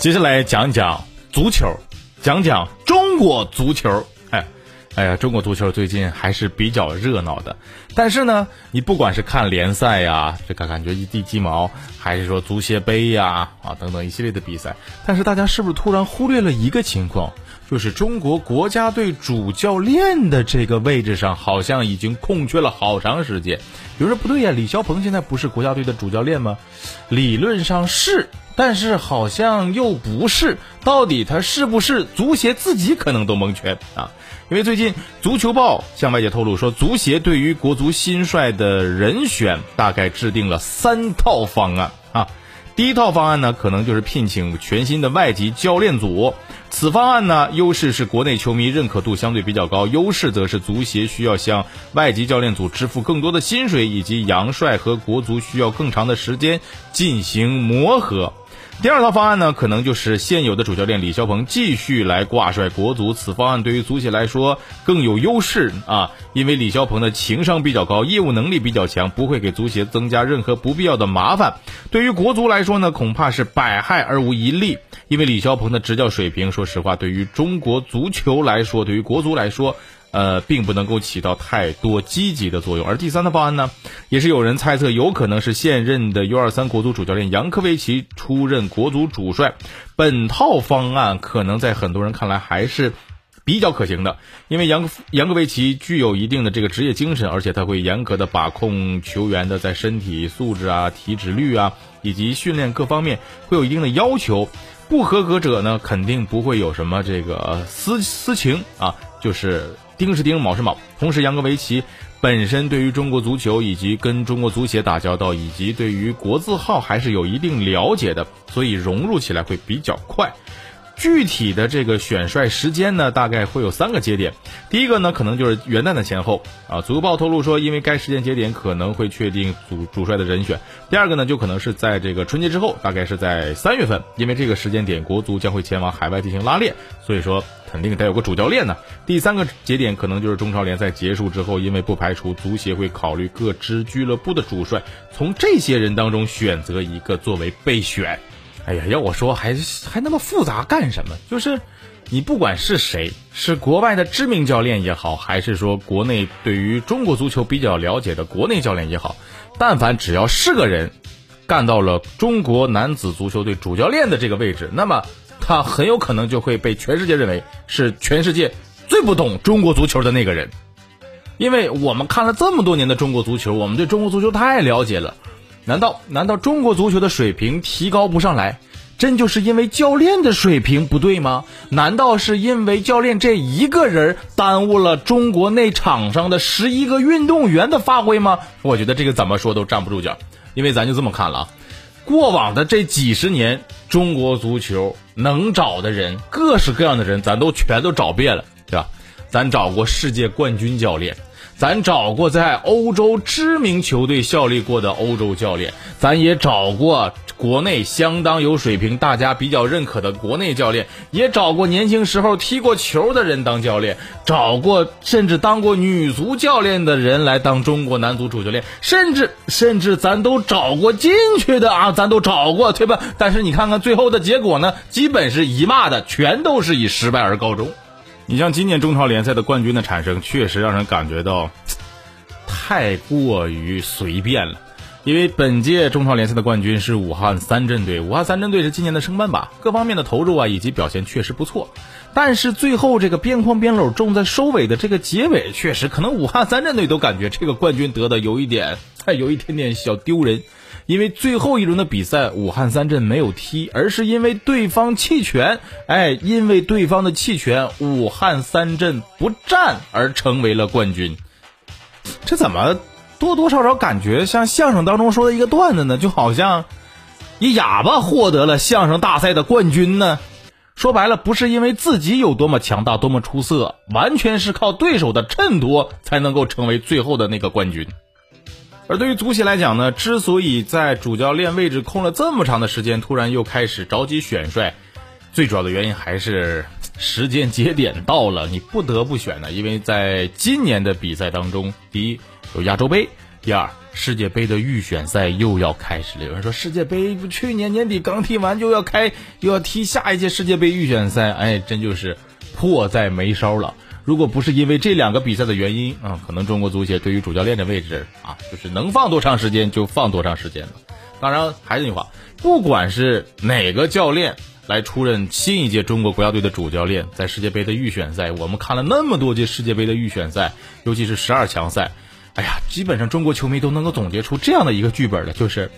接下来讲讲足球，讲讲中国足球。哎，哎呀，中国足球最近还是比较热闹的。但是呢，你不管是看联赛呀，这个感觉一地鸡毛，还是说足协杯呀，啊等等一系列的比赛，但是大家是不是突然忽略了一个情况？就是中国国家队主教练的这个位置上，好像已经空缺了好长时间。有人说不对呀，李霄鹏现在不是国家队的主教练吗？理论上是，但是好像又不是。到底他是不是？足协自己可能都蒙圈啊。因为最近足球报向外界透露说，足协对于国足新帅的人选大概制定了三套方案啊。第一套方案呢，可能就是聘请全新的外籍教练组。此方案呢，优势是国内球迷认可度相对比较高，优势则是足协需要向外籍教练组支付更多的薪水，以及杨帅和国足需要更长的时间进行磨合。第二套方案呢，可能就是现有的主教练李霄鹏继续来挂帅国足。此方案对于足协来说更有优势啊，因为李霄鹏的情商比较高，业务能力比较强，不会给足协增加任何不必要的麻烦。对于国足来说呢，恐怕是百害而无一利，因为李霄鹏的执教水平，说实话，对于中国足球来说，对于国足来说。呃，并不能够起到太多积极的作用。而第三的方案呢，也是有人猜测，有可能是现任的 U23 国足主教练杨科维奇出任国足主帅。本套方案可能在很多人看来还是比较可行的，因为杨杨科维奇具有一定的这个职业精神，而且他会严格的把控球员的在身体素质啊、体脂率啊以及训练各方面会有一定的要求。不合格者呢，肯定不会有什么这个私私情啊，就是。钉是钉，卯是卯。同时，杨格维奇本身对于中国足球以及跟中国足协打交道，以及对于国字号还是有一定了解的，所以融入起来会比较快。具体的这个选帅时间呢，大概会有三个节点。第一个呢，可能就是元旦的前后啊。足报透露说，因为该时间节点可能会确定主主帅的人选。第二个呢，就可能是在这个春节之后，大概是在三月份，因为这个时间点国足将会前往海外进行拉练，所以说肯定得有个主教练呢。第三个节点可能就是中超联赛结束之后，因为不排除足协会考虑各支俱乐部的主帅，从这些人当中选择一个作为备选。哎呀，要我说还还那么复杂干什么？就是，你不管是谁，是国外的知名教练也好，还是说国内对于中国足球比较了解的国内教练也好，但凡只要是个人，干到了中国男子足球队主教练的这个位置，那么他很有可能就会被全世界认为是全世界最不懂中国足球的那个人，因为我们看了这么多年的中国足球，我们对中国足球太了解了。难道难道中国足球的水平提高不上来，真就是因为教练的水平不对吗？难道是因为教练这一个人耽误了中国内场上的十一个运动员的发挥吗？我觉得这个怎么说都站不住脚，因为咱就这么看了啊，过往的这几十年，中国足球能找的人，各式各样的人，咱都全都找遍了，对吧？咱找过世界冠军教练。咱找过在欧洲知名球队效力过的欧洲教练，咱也找过国内相当有水平、大家比较认可的国内教练，也找过年轻时候踢过球的人当教练，找过甚至当过女足教练的人来当中国男足主教练，甚至甚至咱都找过进去的啊，咱都找过，对吧？但是你看看最后的结果呢，基本是一骂的，全都是以失败而告终。你像今年中超联赛的冠军的产生，确实让人感觉到太过于随便了。因为本届中超联赛的冠军是武汉三镇队，武汉三镇队是今年的升班马，各方面的投入啊以及表现确实不错。但是最后这个边框边篓重在收尾的这个结尾，确实可能武汉三镇队都感觉这个冠军得的有一点，还有一点点小丢人。因为最后一轮的比赛，武汉三镇没有踢，而是因为对方弃权。哎，因为对方的弃权，武汉三镇不战而成为了冠军。这怎么多多少少感觉像相声当中说的一个段子呢？就好像一哑巴获得了相声大赛的冠军呢？说白了，不是因为自己有多么强大、多么出色，完全是靠对手的衬托才能够成为最后的那个冠军。而对于足协来讲呢，之所以在主教练位置空了这么长的时间，突然又开始着急选帅，最主要的原因还是时间节点到了，你不得不选呢。因为在今年的比赛当中，第一有亚洲杯，第二，世界杯的预选赛又要开始了。有人说世界杯去年年底刚踢完，就要开又要踢下一届世界杯预选赛，哎，真就是迫在眉梢了。如果不是因为这两个比赛的原因，啊，可能中国足协对于主教练的位置啊，就是能放多长时间就放多长时间了。当然，还是那句话，不管是哪个教练来出任新一届中国国家队的主教练，在世界杯的预选赛，我们看了那么多届世界杯的预选赛，尤其是十二强赛，哎呀，基本上中国球迷都能够总结出这样的一个剧本了，就是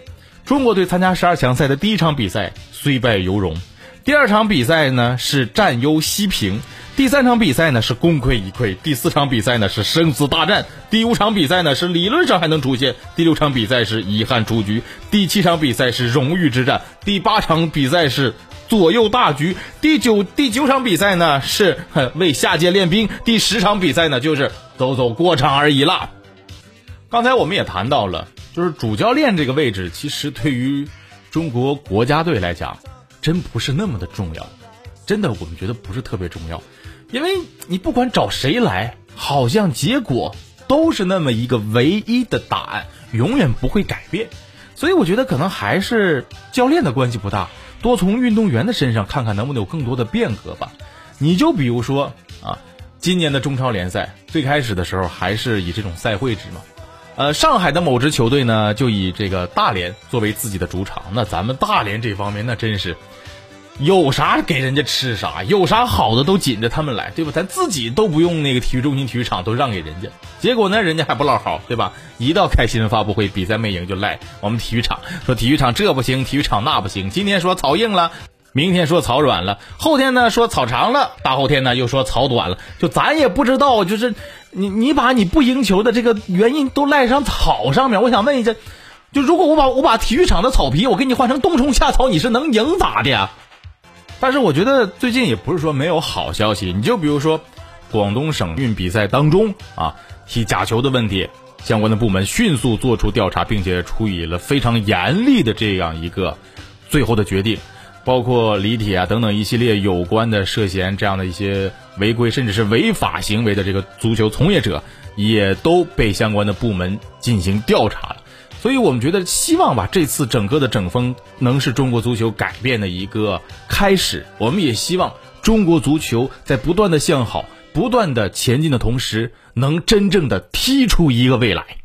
中国队参加十二强赛的第一场比赛虽败犹荣，第二场比赛呢是占优西平。第三场比赛呢是功亏一篑，第四场比赛呢是生死大战，第五场比赛呢是理论上还能出现，第六场比赛是遗憾出局，第七场比赛是荣誉之战，第八场比赛是左右大局，第九第九场比赛呢是为下届练兵，第十场比赛呢就是走走过场而已啦。刚才我们也谈到了，就是主教练这个位置，其实对于中国国家队来讲，真不是那么的重要，真的我们觉得不是特别重要。因为你不管找谁来，好像结果都是那么一个唯一的答案，永远不会改变。所以我觉得可能还是教练的关系不大，多从运动员的身上看看能不能有更多的变革吧。你就比如说啊，今年的中超联赛最开始的时候还是以这种赛会制嘛，呃，上海的某支球队呢就以这个大连作为自己的主场，那咱们大连这方面那真是。有啥给人家吃啥，有啥好的都紧着他们来，对吧？咱自己都不用那个体育中心、体育场，都让给人家。结果呢，人家还不老好，对吧？一到开新闻发布会，比赛没赢就赖我们体育场，说体育场这不行，体育场那不行。今天说草硬了，明天说草软了，后天呢说草长了，大后天呢又说草短了。就咱也不知道，就是你你把你不赢球的这个原因都赖上草上面。我想问一下，就如果我把我把体育场的草皮我给你换成冬虫夏草，你是能赢咋的呀？但是我觉得最近也不是说没有好消息，你就比如说，广东省运比赛当中啊，踢假球的问题，相关的部门迅速做出调查，并且处以了非常严厉的这样一个最后的决定，包括李铁啊等等一系列有关的涉嫌这样的一些违规甚至是违法行为的这个足球从业者，也都被相关的部门进行调查了。所以我们觉得，希望吧，这次整个的整风能是中国足球改变的一个开始。我们也希望中国足球在不断的向好、不断的前进的同时，能真正的踢出一个未来。